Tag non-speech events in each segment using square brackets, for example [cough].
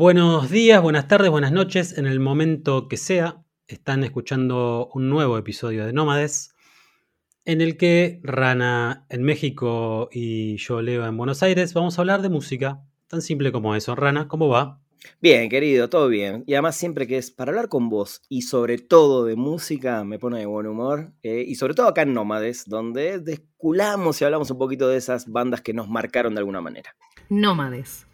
Buenos días, buenas tardes, buenas noches, en el momento que sea, están escuchando un nuevo episodio de Nómades, en el que Rana en México y yo Leo en Buenos Aires vamos a hablar de música, tan simple como eso. Rana, ¿cómo va? Bien, querido, todo bien. Y además siempre que es para hablar con vos y sobre todo de música me pone de buen humor. eh, y sobre todo acá en Nómades, donde desculamos y hablamos un poquito de esas bandas que nos marcaron de alguna manera. Nómades.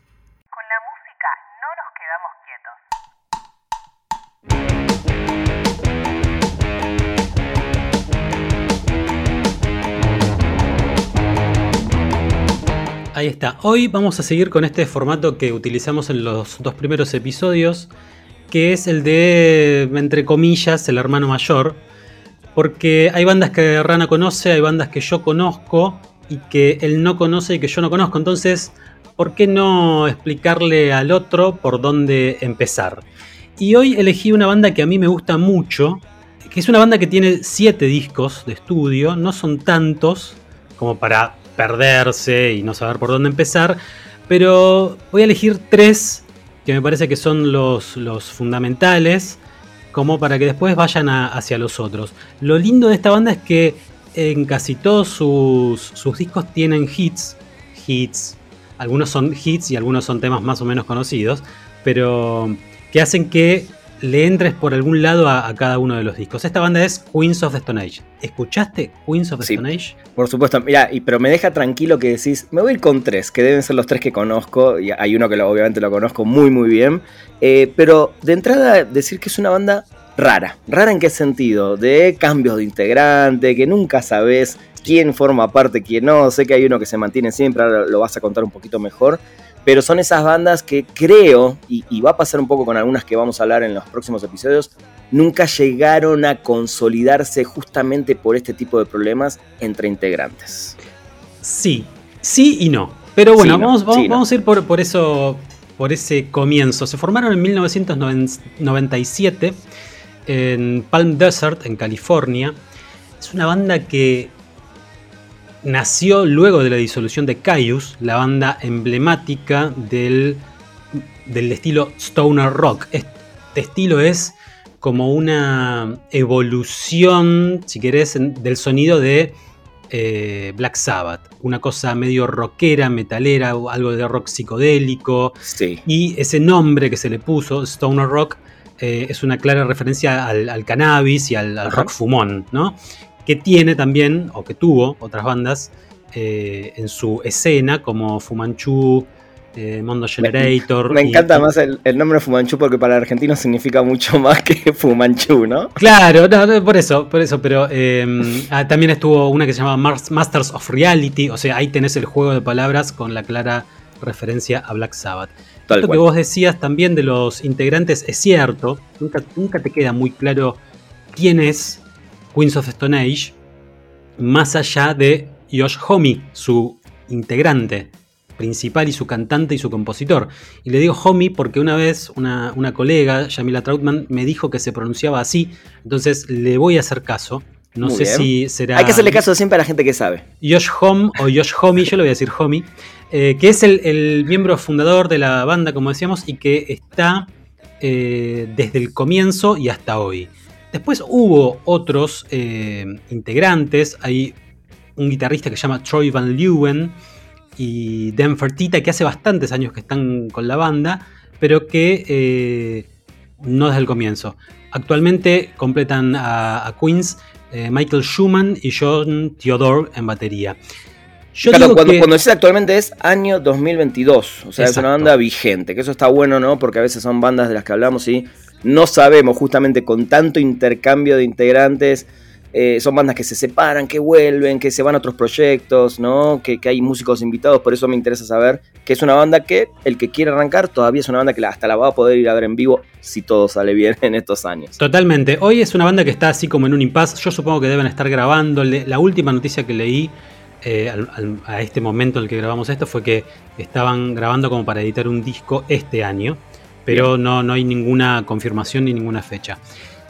Ahí está. Hoy vamos a seguir con este formato que utilizamos en los dos primeros episodios, que es el de, entre comillas, el hermano mayor. Porque hay bandas que Rana conoce, hay bandas que yo conozco y que él no conoce y que yo no conozco. Entonces, ¿por qué no explicarle al otro por dónde empezar? Y hoy elegí una banda que a mí me gusta mucho, que es una banda que tiene siete discos de estudio, no son tantos como para perderse y no saber por dónde empezar, pero voy a elegir tres que me parece que son los, los fundamentales, como para que después vayan hacia los otros. Lo lindo de esta banda es que en casi todos sus, sus discos tienen hits, hits, algunos son hits y algunos son temas más o menos conocidos, pero que hacen que le entres por algún lado a, a cada uno de los discos. Esta banda es Queens of the Stone Age. ¿Escuchaste Queens of the Sí. Stone Age? Por supuesto, mira, y, pero me deja tranquilo que decís, me voy a ir con tres, que deben ser los tres que conozco, y hay uno que lo- obviamente lo conozco muy muy bien, eh, pero de entrada decir que es una banda rara. ¿Rara en qué sentido? De cambios de integrante, que nunca sabes quién forma parte, quién no, sé que hay uno que se mantiene siempre, ahora lo vas a contar un poquito mejor, pero son esas bandas que creo, y, y va a pasar un poco con algunas que vamos a hablar en los próximos episodios, nunca llegaron a consolidarse justamente por este tipo de problemas entre integrantes. Sí, sí y no. Pero bueno, Sí, no, vamos, vamos, sí, no. vamos a ir por, por eso, por ese comienzo. Se formaron en 1997 en Palm Desert, en California. Es una banda que nació luego de la disolución de Caius, la banda emblemática del, del estilo stoner rock. Este estilo es como una evolución, si querés, del sonido de eh, Black Sabbath. Una cosa medio rockera, metalera, algo de rock psicodélico. Sí. Y ese nombre que se le puso, Stoner Rock, eh, es una clara referencia al, al cannabis y al, al rock fumón, ¿no? Que tiene también, o que tuvo otras bandas eh, en su escena, como Fumanchu, eh, Mondo Generator. Me encanta y- más el, el nombre Fumanchu porque para el argentino significa mucho [laughs] más que Fumanchu, ¿no? Claro, no, no, por eso, por eso, pero eh, ah, también estuvo una que se llama Mars- Masters of Reality, o sea, ahí tenés el juego de palabras con la clara referencia a Black Sabbath. Tal Esto cual. que vos decías también de los integrantes es cierto, nunca, nunca te queda muy claro quién es Queens of Stone Age, más allá de Josh Homme, su integrante principal y su cantante y su compositor. Y le digo Homme porque una vez una, una colega, Yamila Trautman, me dijo que se pronunciaba así, entonces le voy a hacer caso. No Muy sé bien. si será Hay que hacerle caso siempre a la gente que sabe. Josh Home o Josh Homme, yo le voy a decir Homme, eh, que es el, el miembro fundador de la banda, como decíamos, y que está eh, desde el comienzo y hasta hoy. Después hubo otros eh, integrantes, hay un guitarrista que se llama Troy Van Leeuwen y Dan Fertita, que hace bastantes años que están con la banda, pero que eh, no desde el comienzo. Actualmente completan a, a Queens eh, Michael Schumann y John Theodore en batería. Yo Claro, cuando, que- cuando dices actualmente es año 2022, o sea, es una banda vigente, que eso está bueno, ¿no? Porque a veces son bandas de las que hablamos y no sabemos justamente con tanto intercambio de integrantes, eh, son bandas que se separan, que vuelven, que se van a otros proyectos, ¿no? Que, hay músicos invitados, por eso me interesa saber que es una banda que el que quiere arrancar todavía es una banda que hasta la va a poder ir a ver en vivo si todo sale bien en estos años. Totalmente. Hoy es una banda que está así como en un impasse. Yo supongo que deben estar grabando. La última noticia que leí eh, al- al- a este momento en el que grabamos esto fue que estaban grabando como para editar un disco este año. Pero no, no hay ninguna confirmación ni ninguna fecha.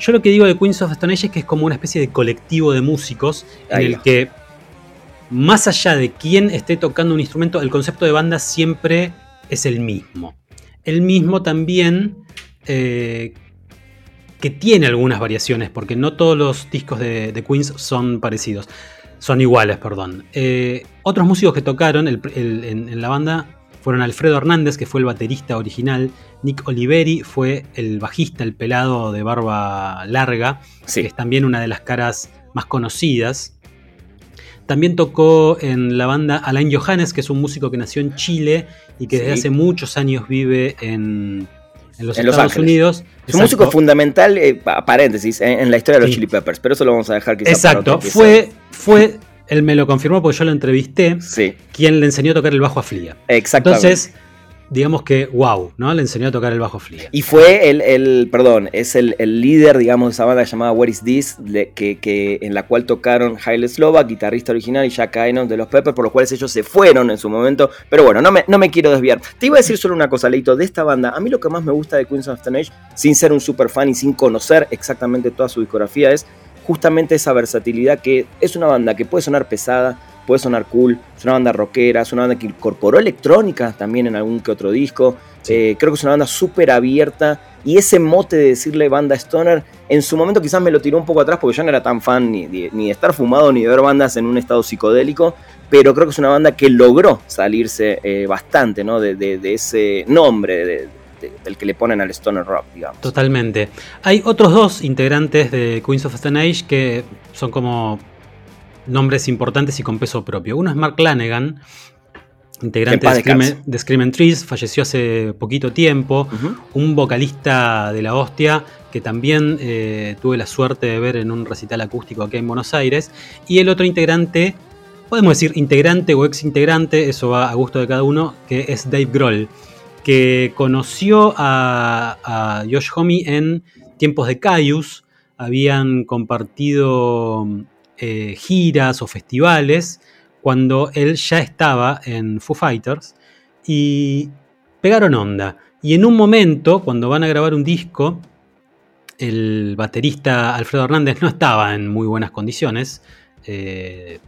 Yo lo que digo de Queens of the Stone Age es que es como una especie de colectivo de músicos en Ahí el va. que, más allá de quién esté tocando un instrumento, el concepto de banda siempre es el mismo. él mismo también eh, que tiene algunas variaciones, porque no todos los discos de, de Queens son parecidos, son iguales, perdón. Eh, otros músicos que tocaron el- el- en, en la banda fueron Alfredo Hernández, que fue el baterista original, Nick Oliveri fue el bajista, el pelado de barba larga, Sí. que es también una de las caras más conocidas. También tocó en la banda Alain Johannes, que es un músico que nació en Chile y que desde hace muchos años vive en, en los En Estados. Unidos. Es un músico fundamental, eh, pa- paréntesis, en, en la historia de los Sí. Chili Peppers, pero eso lo vamos a dejar quizás Exacto, para otro fue, fue, él me lo confirmó porque yo lo entrevisté. Sí, quien le enseñó a tocar el bajo a Flia. exactamente. Entonces, digamos que, wow, ¿no? Le enseñó a tocar el bajo a Flia. Y fue el, el- perdón, es el, el líder, digamos, de esa banda llamada Where Is This, de- que, que- en la cual tocaron Haile Slovak, guitarrista original, y Jack Ainons de los Peppers, por los cuales ellos se fueron en su momento. Pero bueno, no me, no me quiero desviar. Te iba a decir solo una cosa, Leito, de esta banda. A mí lo que más me gusta de Queens of Stone Age, sin ser un super fan y sin conocer exactamente toda su discografía, es justamente esa versatilidad que es una banda que puede sonar pesada, puede sonar cool, es una banda rockera, es una banda que incorporó electrónica también en algún que otro disco. Eh, creo que es una banda súper abierta y ese mote de decirle banda stoner, en su momento quizás me lo tiró un poco atrás porque yo no era tan fan ni de, ni de estar fumado ni de ver bandas en un estado psicodélico, pero creo que es una banda que logró salirse eh, bastante ¿no? de, de- de ese nombre de- del que le ponen al stoner rock, digamos. Totalmente. Hay otros dos integrantes de Queens of Stone Age que son como nombres importantes y con peso propio. Uno es Mark Lanegan, integrante de Scream, descanse. de Scream and Trees, falleció hace poquito tiempo. Un vocalista de la hostia que también eh, tuve la suerte de ver en un recital acústico aquí en Buenos Aires. Y el otro integrante, podemos decir integrante o ex integrante, eso va a gusto de cada uno, que es Dave Grohl, que conoció a, Josh Homme en tiempos de Caius, habían compartido eh, giras o festivales cuando él ya estaba en Foo Fighters y pegaron onda. Y en un momento, cuando van a grabar un disco, el baterista Alfredo Hernández no estaba en muy buenas condiciones eh,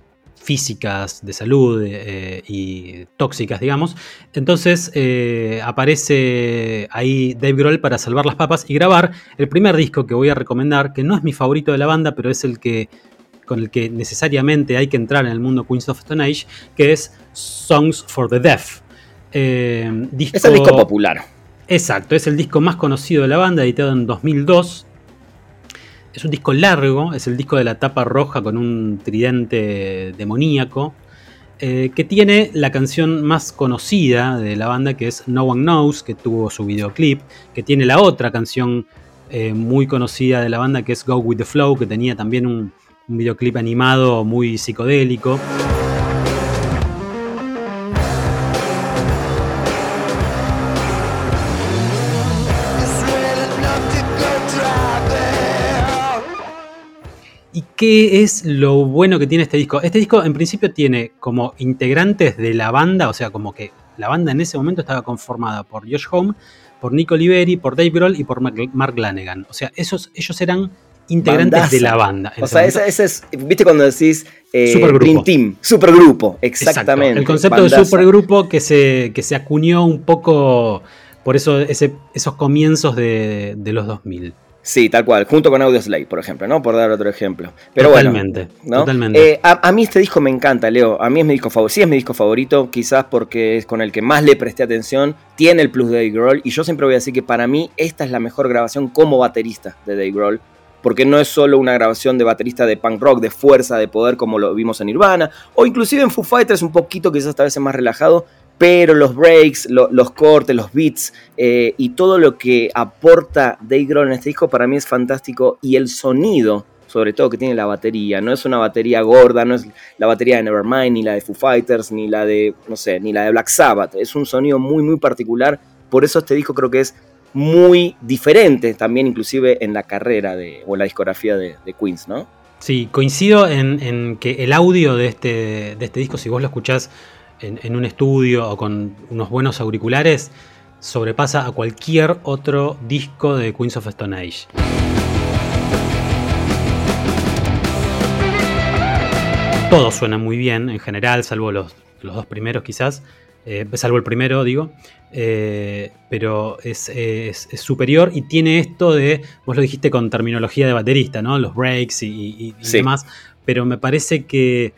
físicas, de salud eh, y tóxicas, digamos. Entonces eh, aparece ahí Dave Grohl para salvar las papas y grabar el primer disco que voy a recomendar, que no es mi favorito de la banda, pero es el que con el que necesariamente hay que entrar en el mundo Queens of Stone Age, que es Songs for the Deaf. Eh, disco- Es el disco popular. Exacto, es el disco más conocido de la banda, editado en 2002. Es un disco largo, es el disco de la tapa roja con un tridente demoníaco, eh, que tiene la canción más conocida de la banda, que es No One Knows, que tuvo su videoclip, que tiene la otra canción eh, muy conocida de la banda, que es Go With The Flow, que tenía también un, un videoclip animado muy psicodélico. ¿Y qué es lo bueno que tiene este disco? Este disco en principio tiene como integrantes de la banda, o sea, como que la banda en ese momento estaba conformada por Josh Home, por Nick Oliveri, por Dave Grohl y por Mark Lanegan. O sea, esos, ellos eran integrantes Bandaza. de la banda. O sea, ese, ese es, viste cuando decís eh, Supergrupo. Team, supergrupo, Exacto, exactamente. El concepto de supergrupo que se, que se acuñó un poco por eso, ese- esos comienzos de, de los 2000. Sí, tal cual, junto con Audioslave, por ejemplo, ¿no? Por dar otro ejemplo. Pero Totalmente, bueno, ¿no? totalmente. Eh, a, a mí este disco me encanta, Leo. A mí es mi disco favorito. Sí, es mi disco favorito, quizás porque es con el que más le presté atención. Tiene el plus de Dave Grohl. Y yo siempre voy a decir que para mí esta es la mejor grabación como baterista de Dave Grohl. Porque no es solo una grabación de baterista de punk rock, de fuerza, de poder, como lo vimos en Nirvana. O inclusive en Foo Fighters, un poquito quizás esta vez es más relajado. Pero los breaks, lo- los cortes, los beats eh, y todo lo que aporta Dave Grohl en este disco para mí es fantástico. Y el sonido, sobre todo que tiene la batería, no es una batería gorda, no es la batería de Nevermind, ni la de Foo Fighters, ni la de, no sé, ni la de Black Sabbath. Es un sonido muy, muy particular. Por eso este disco creo que es muy diferente también inclusive en la carrera de, o la discografía de, Queens, ¿no? Sí, coincido en, en que el audio de este, de este disco, si vos lo escuchás en, en un estudio o con unos buenos auriculares, sobrepasa a cualquier otro disco de Queens of Stone Age. Todos suenan muy bien en general, salvo los, los dos primeros quizás. eh, salvo el primero, digo. Eh, pero es, es- es superior y tiene esto de, vos lo dijiste con terminología de baterista, ¿no? Los breaks y, y- y Sí. demás. Pero me parece que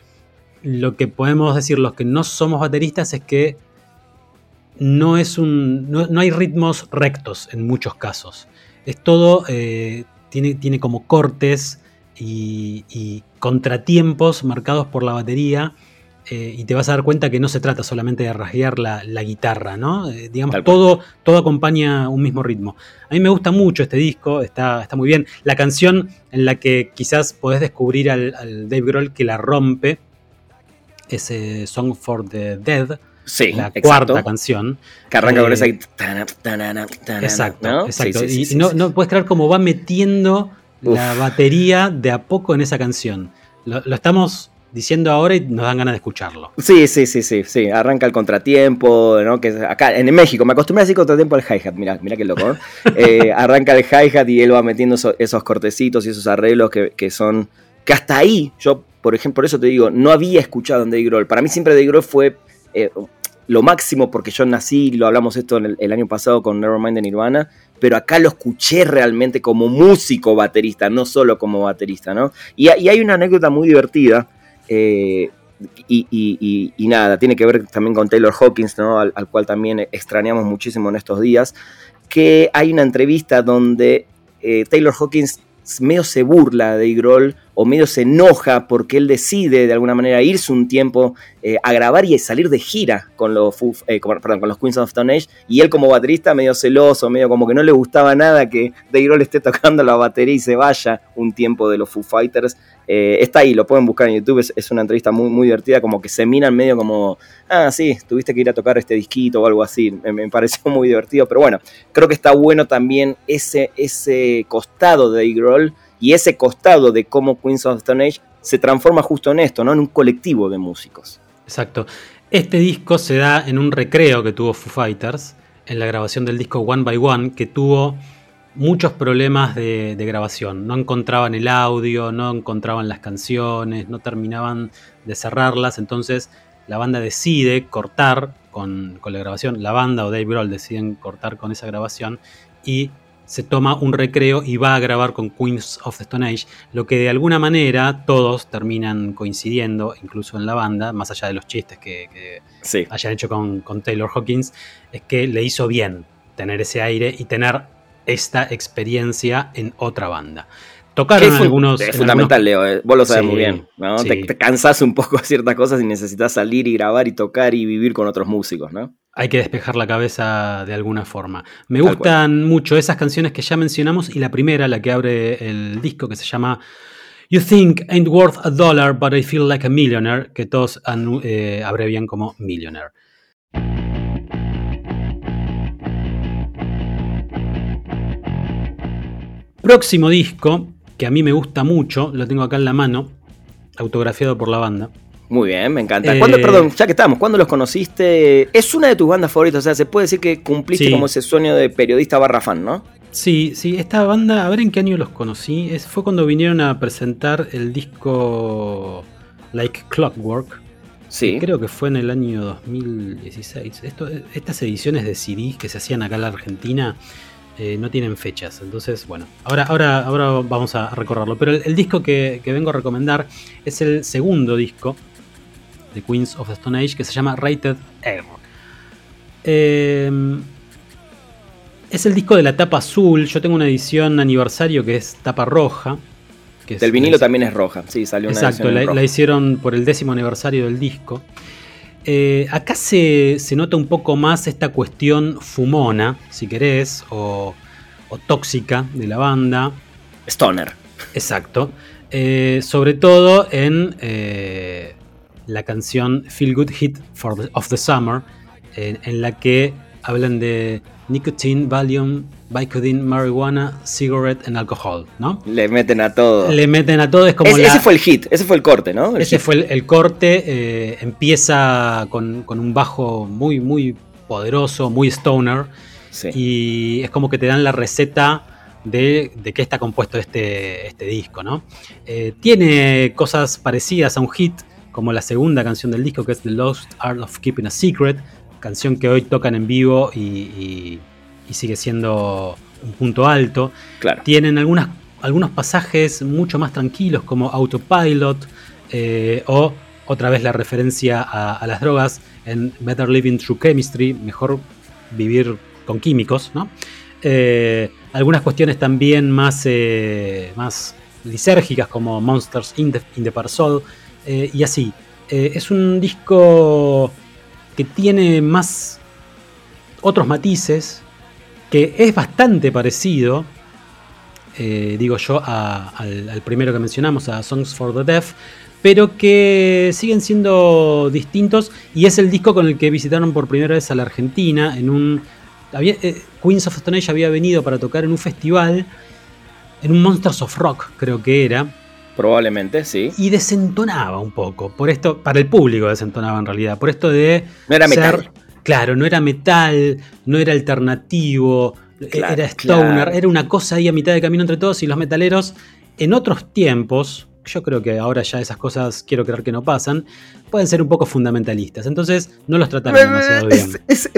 lo que podemos decir los que no somos bateristas es que no es un. no, no hay ritmos rectos en muchos casos. Es todo. eh, tiene, tiene como cortes y, y contratiempos marcados por la batería. eh, y te vas a dar cuenta que no se trata solamente de rasguear la, la guitarra, ¿no? Eh, digamos, Tal cual. todo, todo acompaña un mismo ritmo. A mí me gusta mucho este disco, está, está muy bien. La canción en la que quizás podés descubrir al, al Dave Grohl que la rompe es eh, Song for the Dead, Sí, la exacto. cuarta canción. Que arranca con Eh, esa tanana, tanana, Exacto, ¿no? exacto. Sí, sí, sí, y no, puedes creer cómo va metiendo la batería de a poco en esa canción. Lo, lo estamos diciendo ahora y nos dan ganas de escucharlo. Sí, sí, sí, sí, sí. Arranca el contratiempo, ¿no? Que acá en México, me acostumbré a decir contratiempo al hi-hat, mira, mira qué loco, ¿no? [laughs] Eh, arranca el hi-hat y él va metiendo eso- esos cortecitos y esos arreglos que, que son. Que hasta ahí, yo, por ejemplo, por eso te digo, no había escuchado en Dave Grohl. Para mí siempre Dave Grohl fue eh, lo máximo porque yo nací, lo hablamos esto el, año pasado con Nevermind de Nirvana, pero acá lo escuché realmente como músico baterista, no solo como baterista, ¿no? Y, hay una anécdota muy divertida. eh, y, nada, tiene que ver también con Taylor Hawkins, ¿no? al, al cual también extrañamos muchísimo en estos días, que hay una entrevista donde eh, Taylor Hawkins medio se burla de Grohl o medio se enoja porque él decide de alguna manera irse un tiempo eh, a grabar y salir de gira con los, eh, con, los Queens of Stone Age y él como baterista medio celoso, medio como que no le gustaba nada que Dave Grohl esté [laughs] tocando la batería y se vaya un tiempo de los Foo Fighters. Eh, está ahí, lo pueden buscar en YouTube, es, una entrevista muy, muy divertida, como que se miran medio como, ah, sí, tuviste que ir a tocar este disquito o algo así, me, me [laughs] pareció muy divertido, pero bueno, creo que está bueno también ese, ese costado de Dave Grohl y ese costado de cómo Queens of Stone Age se transforma justo en esto, ¿no? En un colectivo de músicos. Exacto. Este disco se da en un recreo que tuvo Foo Fighters en la grabación del disco One by One, que tuvo muchos problemas de, de grabación. No encontraban el audio, no encontraban las canciones, no terminaban de cerrarlas. Entonces la banda decide cortar con, con la grabación. La banda o Dave Grohl deciden cortar con esa grabación y se toma un recreo y va a grabar con Queens of the Stone Age, lo que de alguna manera todos terminan coincidiendo, incluso en la banda, más allá de los chistes que, que Sí. hayan hecho con, con Taylor Hawkins, es que le hizo bien tener ese aire y tener esta experiencia en otra banda. Tocaron es, algunos... es en fundamental, Leo, eh, vos lo sabes Sí, muy bien, ¿no? sí. Te, te cansás un poco de ciertas cosas y necesitas salir y grabar y tocar y vivir con otros músicos, ¿no? Hay que despejar la cabeza de alguna forma. Me Tal gustan mucho esas canciones que ya mencionamos y la primera, la que abre el disco, que se llama You Think Ain't Worth a Dollar, but I Feel Like a Millionaire, que todos eh, abrevian como Millionaire. Próximo disco, que a mí me gusta mucho, lo tengo acá en la mano, autografiado por la banda. Muy bien, me encanta. Eh, ¿Cuándo, perdón, ya que estamos, ¿cuándo los conociste? Es una de tus bandas favoritas, o sea, se puede decir que cumpliste Sí. como ese sueño de periodista barra fan, ¿no? Sí, sí, esta banda, a ver en qué año los conocí. Es, fue cuando vinieron a presentar el disco Like Clockwork. Sí. Creo que fue en el año 2016. Esto, estas ediciones de CD que se hacían acá en la Argentina eh, no tienen fechas. Entonces, bueno, ahora, ahora, ahora vamos a recorrerlo. Pero el, el disco que, que vengo a recomendar es el segundo disco de Queens of the Stone Age que se llama Rated R. Eh, es el disco de la tapa azul. Yo tengo una edición aniversario que es tapa roja. Que es- Del vinilo es- también es roja, sí, salió una Exacto, la, roja. la hicieron por el décimo aniversario del disco. Eh, acá se, se nota un poco más esta cuestión fumona, si querés, o, o tóxica de la banda. Stoner. Exacto. Eh, sobre todo en eh, la canción Feel Good Hit for the- of the Summer, en, en la que hablan de nicotine, Valium, Vicodin, marijuana, cigarette and alcohol, ¿no? Le meten a todo. Le meten a todo, es como Es- la- Ese fue el hit, ese fue el corte, ¿no? El ese hit. fue el, el corte. eh, empieza con, con un bajo muy, muy poderoso, muy stoner. Sí. Y es como que te dan la receta de, de qué está compuesto este, este disco, ¿no? Eh, tiene cosas parecidas a un hit, como la segunda canción del disco, que es The Lost Art of Keeping a Secret, canción que hoy tocan en vivo y, sigue siendo un punto alto. Claro. Tienen algunas, algunos pasajes mucho más tranquilos como Autopilot eh, o otra vez la referencia a, las drogas en Better Living Through Chemistry, mejor vivir con químicos, ¿no? Eh, algunas cuestiones también más, eh, más lisérgicas como Monsters in the, in Soul y así. es un disco que tiene más otros matices, que es bastante parecido, eh, digo yo, al, primero que mencionamos, a Songs for the Deaf, pero que siguen siendo distintos y es el disco con el que visitaron por primera vez a la Argentina en un... Eh, Queens of Stone había venido para tocar en un festival, en un Monsters of Rock creo que era, Probablemente, sí. Y desentonaba un poco. Por esto, para el público desentonaba en realidad. Por esto de. No era metal. Claro, no era metal, no era alternativo, era stoner, era una cosa ahí a mitad de camino entre todos y los metaleros en otros tiempos, yo creo que ahora ya esas cosas quiero creer que no pasan, pueden ser un poco fundamentalistas. Entonces no los trataron demasiado bien.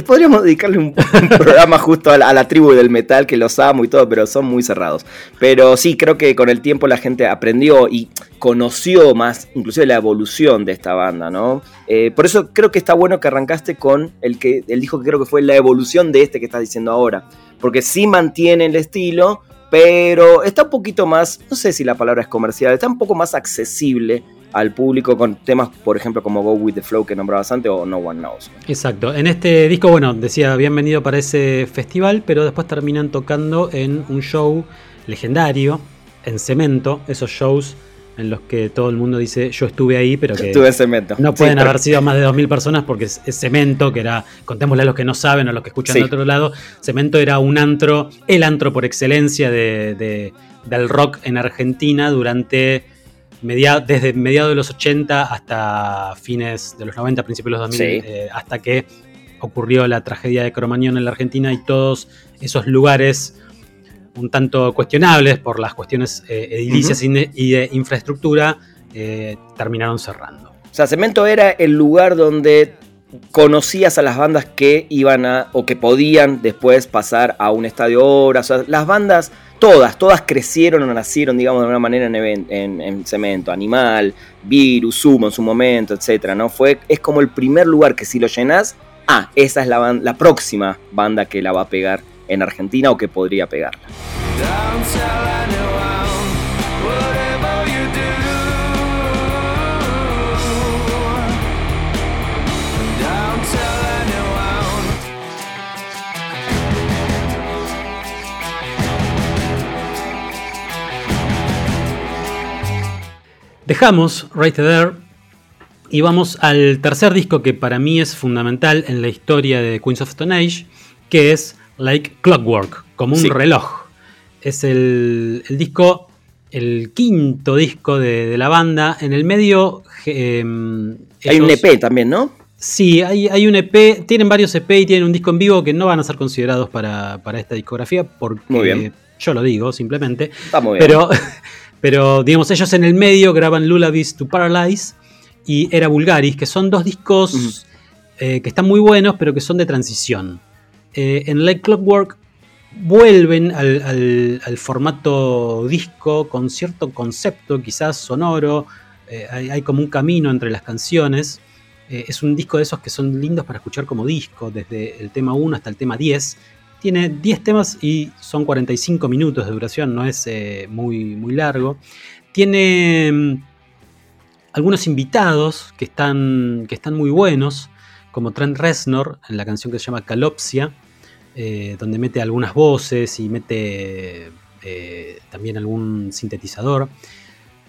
podríamos dedicarle un, [laughs] programa justo a la, tribu del metal, que los amo y todo, pero son muy cerrados. Pero sí, creo que con el tiempo la gente aprendió y conoció más, inclusive la evolución de esta banda, ¿no? Eh, por eso creo que está bueno que arrancaste con el que él dijo que creo que fue la evolución de este que estás diciendo ahora. Porque sí mantiene el estilo, pero está un poquito más, no sé si la palabra es comercial, está un poco más accesible al público con temas, por ejemplo, como Go With The Flow que nombrabas antes o No One Knows. Exacto. En este disco, bueno, decía, habían venido para ese festival, pero después terminan tocando en un show legendario, en cemento, esos shows en los que todo el mundo dice yo estuve ahí, pero [laughs] que estuve en cemento. no pueden haber sido más de 2.000 personas porque es, cemento, que era, contémosle a los que no saben o los que escuchan de otro lado, cemento era un antro, el antro por excelencia de, del rock en Argentina durante desde mediados de los 80 hasta fines de los 90, principios de los 2000, eh, hasta que ocurrió la tragedia de Cromañón en la Argentina y todos esos lugares un tanto cuestionables por las cuestiones eh, edilicias y de infraestructura, eh, terminaron cerrando. O sea, Cemento era el lugar donde conocías a las bandas que iban a o que podían después pasar a un estadio obra. O sea, las bandas, todas, todas crecieron o nacieron, digamos, de alguna manera en, cemento. Animal, Virus, Sumo en su momento, etcétera, ¿no? Fue, es como el primer lugar que si lo llenas, ah, esa es la, la próxima banda que la va a pegar en Argentina o que podría pegarla. Dejamos Right There y vamos al tercer disco que para mí es fundamental en la historia de Queens of Stone Age, que es Like Clockwork, como un reloj. Es el, disco, el quinto disco de, la banda. En el medio. Em, hay un EP también, ¿no? Sí, hay, un EP. Tienen varios EP y tienen un disco en vivo que no van a ser considerados para, esta discografía. Porque yo lo digo simplemente. Está muy bien. Pero, [laughs] pero, digamos, ellos en el medio graban Lullabies to Paralyze y Era Vulgaris, que son dos discos eh, que están muy buenos, pero que son de transición. Eh, en Like Clockwork vuelven al, formato disco con cierto concepto, quizás sonoro, eh, hay, como un camino entre las canciones. Eh, es un disco de esos que son lindos para escuchar como disco, desde el tema 1 hasta el tema 10. Tiene 10 temas y son 45 minutos de duración, no es muy, muy largo. Tiene mm, algunos invitados que están, que están muy buenos como Trent Reznor en la canción que se llama Calopsia, eh, donde mete algunas voces y mete eh, también algún sintetizador.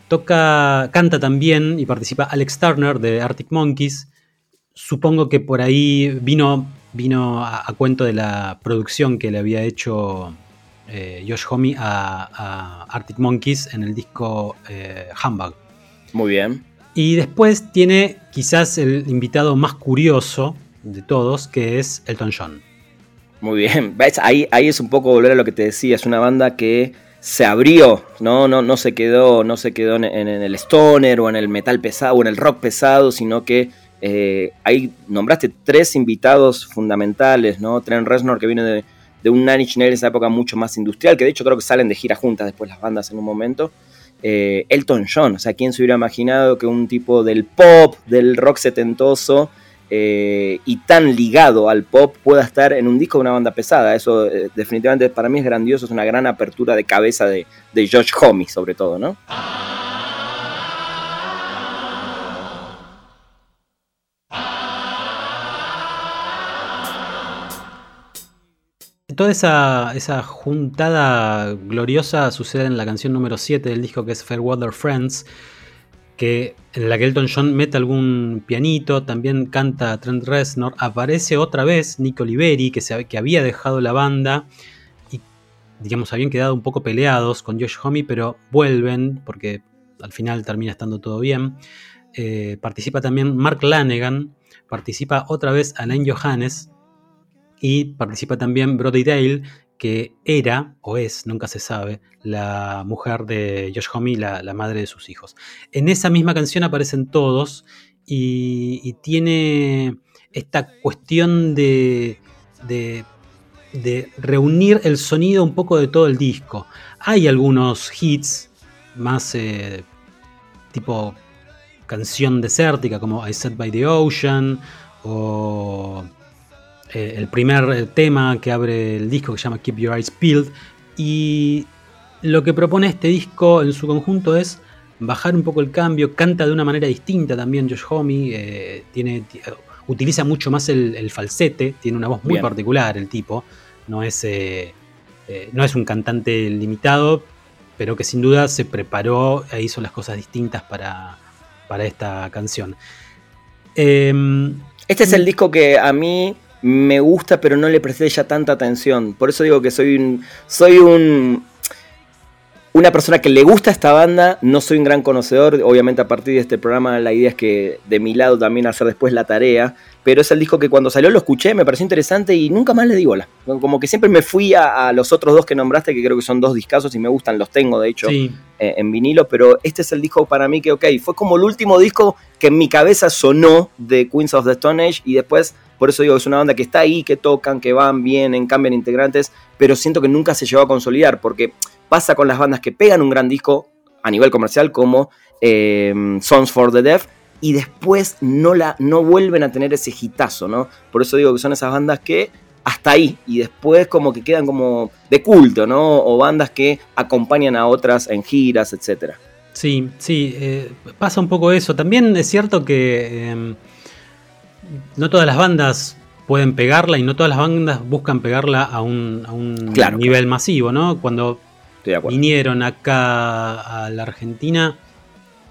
Toca, canta también y participa Alex Turner de Arctic Monkeys. Supongo que por ahí vino, vino a, cuento de la producción que le había hecho eh, Josh Homme a, Arctic Monkeys en el disco Humbug. Muy bien. Y después tiene quizás el invitado más curioso de todos, que es Elton John. Muy bien, [laughs] ahí, ahí es un poco volver a lo que te decía, es una banda que se abrió, no, no, no se quedó, no se quedó en, el stoner o en el metal pesado o en el rock pesado, sino que Eh, ahí nombraste tres invitados fundamentales, ¿no? Trent Reznor, que viene de, de un Nine Inch en esa época mucho más industrial, que de hecho creo que salen de gira juntas después las bandas en un momento. Eh, Elton John, o sea, ¿quién se hubiera imaginado que un tipo del pop, del rock setentoso eh, y tan ligado al pop pueda estar en un disco de una banda pesada? Eso eh, definitivamente para mí es grandioso, es una gran apertura de cabeza de, de Josh Homme sobre todo, ¿no? Toda esa, juntada gloriosa sucede en la canción número 7 del disco que es Fairweather Friends, que, en la que Elton John mete algún pianito, también canta Trent Reznor, aparece otra vez Nick Oliveri, que había dejado la banda y, digamos, habían quedado un poco peleados con Josh Homme, pero vuelven porque al final termina estando todo bien. Eh, participa también Mark Lanegan, participa otra vez Alain Johannes, y participa también Brody Dale, que era o es, nunca se sabe, la mujer de Josh Homme, la, la madre de sus hijos. En esa misma canción aparecen todos y, tiene esta cuestión de, de, de, reunir el sonido un poco de todo el disco. Hay algunos hits más eh, tipo canción desértica como I Set by the Ocean o eh, el primer tema que abre el disco que se llama Keep Your Eyes Peeled. Y lo que propone este disco en su conjunto es bajar un poco el cambio, canta de una manera distinta también Josh Homme, eh, tiene, utiliza mucho más el, el, falsete, tiene una voz muy Bien. particular el tipo, no es, eh, eh, no es un cantante limitado, pero que sin duda se preparó e hizo las cosas distintas para, para esta canción. Em, este es el disco que a mí me gusta, pero no le presté ya tanta atención. Por eso digo que soy un. Soy un. Una persona que le gusta esta banda, no soy un gran conocedor, obviamente a partir de este programa la idea es que de mi lado también hacer después la tarea, pero es el disco que cuando salió lo escuché, me pareció interesante y nunca más le di bola. Como que siempre me fui a, a los otros dos que nombraste, que creo que son dos discazos y me gustan, los tengo de hecho sí. eh, en vinilo, pero este es el disco para mí que, ok, fue como el último disco que en mi cabeza sonó de Queens of the Stone Age y después por eso digo que es una banda que está ahí, que tocan, que van, vienen, cambian integrantes, pero siento que nunca se llegó a consolidar, porque pasa con las bandas que pegan un gran disco a nivel comercial, como eh, Songs for the Deaf, y después no, la, no vuelven a tener ese hitazo, ¿no? Por eso digo que son esas bandas que hasta ahí, y después como que quedan como de culto, ¿no? O bandas que acompañan a otras en giras, etc. Sí, sí, eh, pasa un poco eso. También es cierto que... Eh, no todas las bandas pueden pegarla y no todas las bandas buscan pegarla a un, a un claro, nivel claro. masivo, ¿no? Cuando vinieron acá a la Argentina,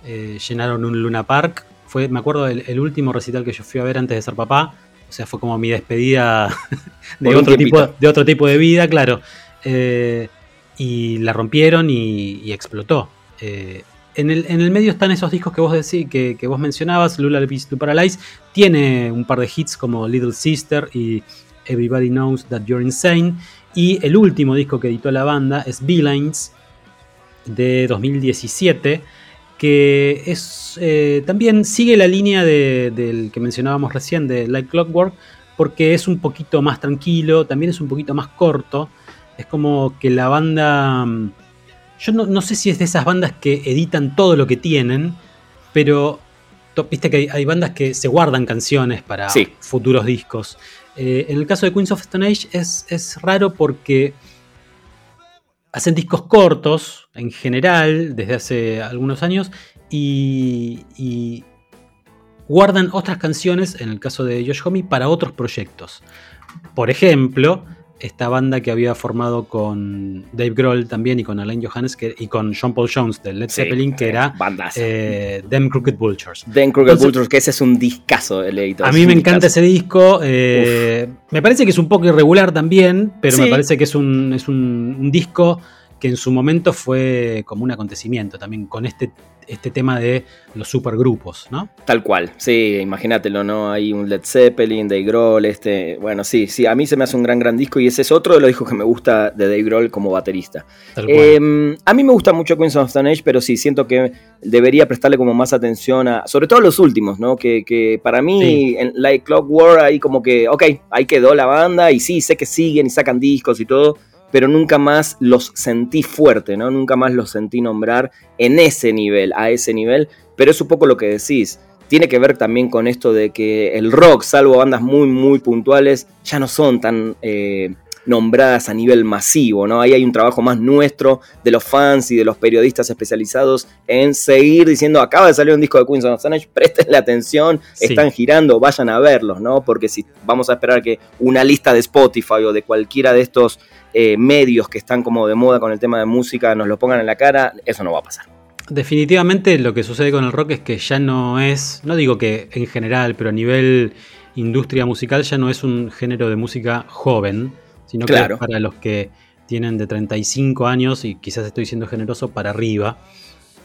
eh, llenaron un Luna Park. Fue, me acuerdo, el, el, último recital que yo fui a ver antes de ser papá. O sea, fue como mi despedida [laughs] de, otro tipo, de otro tipo de vida, claro. Eh, y la rompieron y, y explotó. Eh, en el, en el, medio están esos discos que vos decís, que, que vos mencionabas, Lula Peace to Paralyze. Tiene un par de hits como Little Sister y Everybody Knows That You're Insane. Y el último disco que editó la banda es Beelines de 2017. Que es eh, también sigue la línea de, del que mencionábamos recién de Like Clockwork. Porque es un poquito más tranquilo, también es un poquito más corto. Es como que la banda yo no, no, sé si es de esas bandas que editan todo lo que tienen, pero viste que hay, hay bandas que se guardan canciones para sí. futuros discos. Eh, en el caso de Queens of Stone Age es, es, raro porque hacen discos cortos en general desde hace algunos años y, y guardan otras canciones, en el caso de Josh Homme, para otros proyectos. Por ejemplo, esta banda que había formado con Dave Grohl también y con Alain Johannes que, y con John Paul Jones de Led sí, Zeppelin, que era eh, Them Crooked Vultures. Them Crooked Entonces, Vultures, que ese es un discazo el editor. A mí me encanta ese disco. Eh, me parece que es un poco irregular también, pero sí. me parece que es, un, es un, un, disco que en su momento fue como un acontecimiento también con este este tema de los supergrupos, ¿no? Tal cual, sí, imagínatelo, ¿no? Hay un Led Zeppelin, Dave Grohl, este, bueno, sí, sí, a mí se me hace un gran, gran disco y ese es otro de los discos que me gusta de Dave Grohl como baterista. Eh, a mí me gusta mucho Queens of Stone Age, pero sí, siento que debería prestarle como más atención a, sobre todo a los últimos, ¿no? Que, que para mí, en Like Clockwork, ahí como que, ok, ahí quedó la banda y sí, sé que siguen y sacan discos y todo, pero nunca más los sentí fuerte, ¿no? Nunca más los sentí nombrar en ese nivel, a ese nivel, pero es un poco lo que decís. Tiene que ver también con esto de que el rock, salvo bandas muy, muy puntuales, ya no son tan eh, nombradas a nivel masivo, ¿no? Ahí hay un trabajo más nuestro de los fans y de los periodistas especializados en seguir diciendo, acaba de salir un disco de Queens of Stone Age, [laughs] prestenle atención, están girando, vayan a verlos, ¿no? Porque si vamos a esperar que una lista de Spotify o de cualquiera de estos eh, medios que están como de moda con el tema de música nos lo pongan en la cara, eso no va a pasar. Definitivamente lo que sucede con el rock es que ya no es, no digo que en general, pero a nivel industria musical ya no es un género de música joven, sino que es para los que tienen de 35 años y quizás estoy siendo generoso para arriba.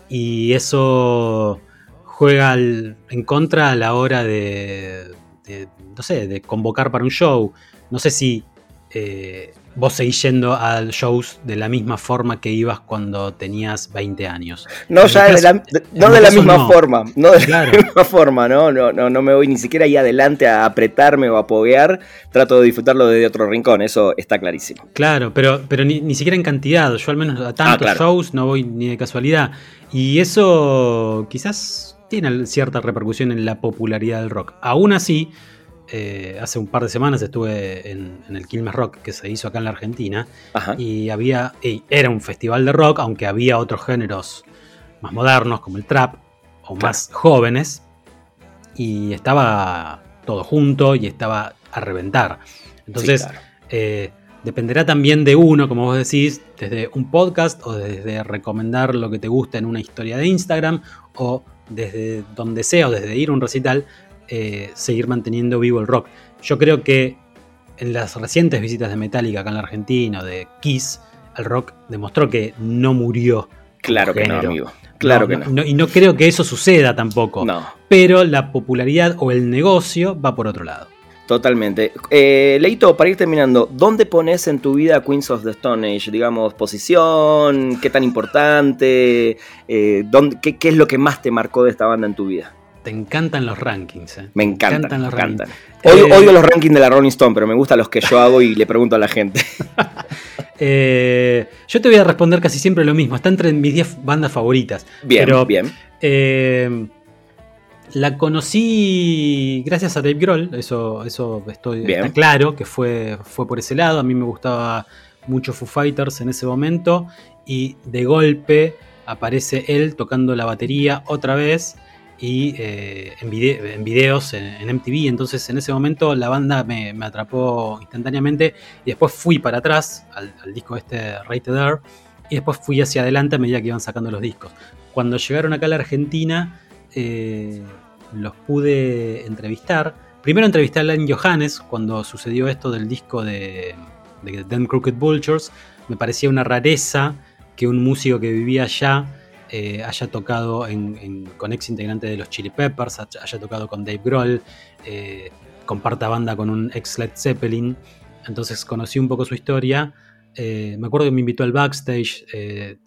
Y eso juega en contra a la hora de, no sé, de convocar para un show. No sé si eh, vos seguís yendo a shows de la misma forma que ibas cuando tenías 20 años. No, ya de la, no de la misma forma, no de la misma forma, ¿no? No, no, no me voy ni siquiera ahí adelante a apretarme o a poguear, trato de disfrutarlo desde otro rincón, eso está clarísimo. Claro, pero, pero ni, siquiera en cantidad, yo al menos a tantos ah, shows no voy ni de casualidad, y eso quizás tiene cierta repercusión en la popularidad del rock. Aún así, eh, hace un par de semanas estuve en, el Quilmes Rock que se hizo acá en la Argentina y había era un festival de rock, aunque había otros géneros más modernos como el trap o más jóvenes y estaba todo junto y estaba a reventar. Entonces eh, dependerá también de uno, como vos decís, desde un podcast o desde recomendar lo que te gusta en una historia de Instagram o desde donde sea o desde ir a un recital eh, seguir manteniendo vivo el rock. Yo creo que en las recientes visitas de Metallica acá en la Argentina o de Kiss, el rock demostró que no murió. Claro que no, amigo. Claro que no. Y no creo que eso suceda tampoco. No. Pero la popularidad o el negocio va por otro lado. Totalmente. Eh, Leito, para ir terminando, ¿dónde pones en tu vida Queens of the Stone Age? Digamos, posición, qué tan importante, eh, qué, qué, es lo que más te marcó de esta banda en tu vida? Te encantan los rankings. ¿eh? Me encantan, los Rankings. Odio, eh, los rankings de la Rolling Stone, pero me gustan los que yo hago y le pregunto a la gente. [laughs] Eh, yo te voy a responder casi siempre lo mismo. Está entre mis 10 bandas favoritas. Bien, bien. la conocí gracias a Dave Grohl, eso, eso estoy, está claro, que fue, fue por ese lado. A mí me gustaba mucho Foo Fighters en ese momento y de golpe aparece él tocando la batería otra vez y eh, en, videos en, MTV. Entonces en ese momento la banda me, atrapó instantáneamente y después fui para atrás al, disco este Rated R y después fui hacia adelante a medida que iban sacando los discos. Cuando llegaron acá a la Argentina eh, los pude entrevistar. Primero entrevisté a Len Johannes cuando sucedió esto del disco de, de Crooked Vultures. Me parecía una rareza que un músico que vivía allá eh, haya tocado con ex integrante de los Chili Peppers, haya tocado con Dave Grohl, eh, comparta banda con un ex Led Zeppelin. Entonces conocí un poco su historia. Eh, me acuerdo que me invitó al backstage,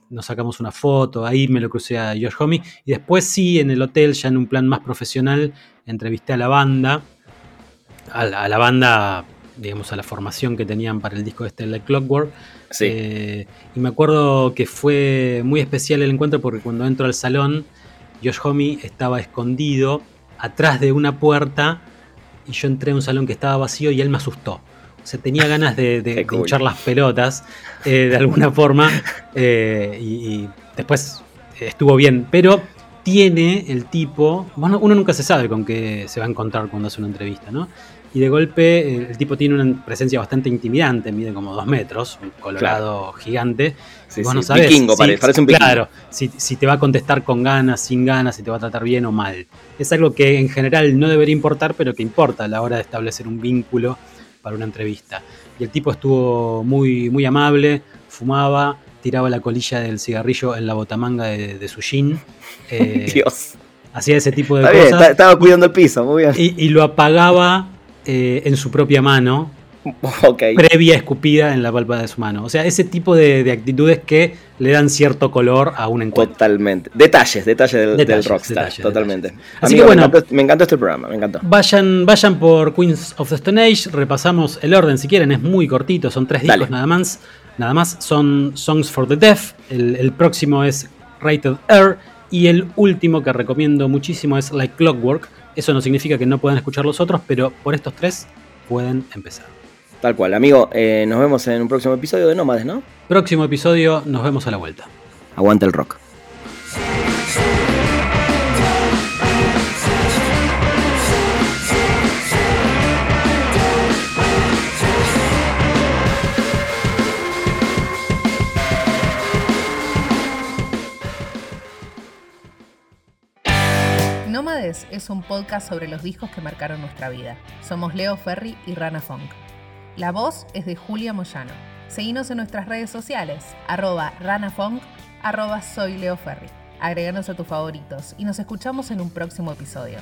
nos sacamos una foto, ahí me lo crucé a Josh Homme. Y después sí, en el hotel, ya en un plan más profesional, entrevisté a la banda. A, la banda, digamos, a la formación que tenían para el disco este, Like Clockwork. Eh, y me acuerdo que fue muy especial el encuentro porque cuando entro al salón, Josh Homme estaba escondido atrás de una puerta y yo entré a un salón que estaba vacío y él me asustó. O sea, tenía ganas de, de, [laughs] las pelotas eh, de alguna [laughs] forma eh, y, después estuvo bien. Pero tiene el tipo, bueno, uno nunca se sabe con qué se va a encontrar cuando hace una entrevista, ¿no? Y de golpe el tipo tiene una presencia bastante intimidante, mide como dos metros, un colorado gigante. Sí, vos no sabés vikingo, parece, un vikingo. Claro, si, te va a contestar con ganas, sin ganas, si te va a tratar bien o mal. Es algo que en general no debería importar, pero que importa a la hora de establecer un vínculo para una entrevista. Y el tipo estuvo muy, muy amable, fumaba, tiraba la colilla del cigarrillo en la botamanga de, de su jean. [laughs] Eh, Dios. hacía ese tipo de Está bien, cosas. está- estaba cuidando el piso, muy bien. y, y lo apagaba eh, en su propia mano, [laughs] ok. previa escupida en la palpa de su mano. O sea, ese tipo de, de actitudes que le dan cierto color a un encuentro. Totalmente. Detalles, detalles del, Detalles, del rockstar. detalles, totalmente. detalles. Así que bueno. me, encantó, me encantó este programa, me encantó. Vayan, vayan por Queens of the Stone Age, repasamos el orden si quieren, es muy cortito, son tres discos Dale. nada más. Nada más, son Songs for the Deaf, el, el próximo es Rated Air y el último que recomiendo muchísimo es Like Clockwork. Eso no significa que no puedan escuchar los otros, pero por estos tres pueden empezar. Tal cual, amigo. eh, nos vemos en un próximo episodio de Nómades, ¿no? Próximo episodio, nos vemos a la vuelta. Aguanta el rock. Es un podcast sobre los discos que marcaron nuestra vida. Somos Leo Ferry y Rana Funk. La voz es de Julia Moyano. Seguinos en nuestras redes sociales, arroba ranafunk, arroba soy Leo. Agreganos a tus favoritos y nos escuchamos en un próximo episodio.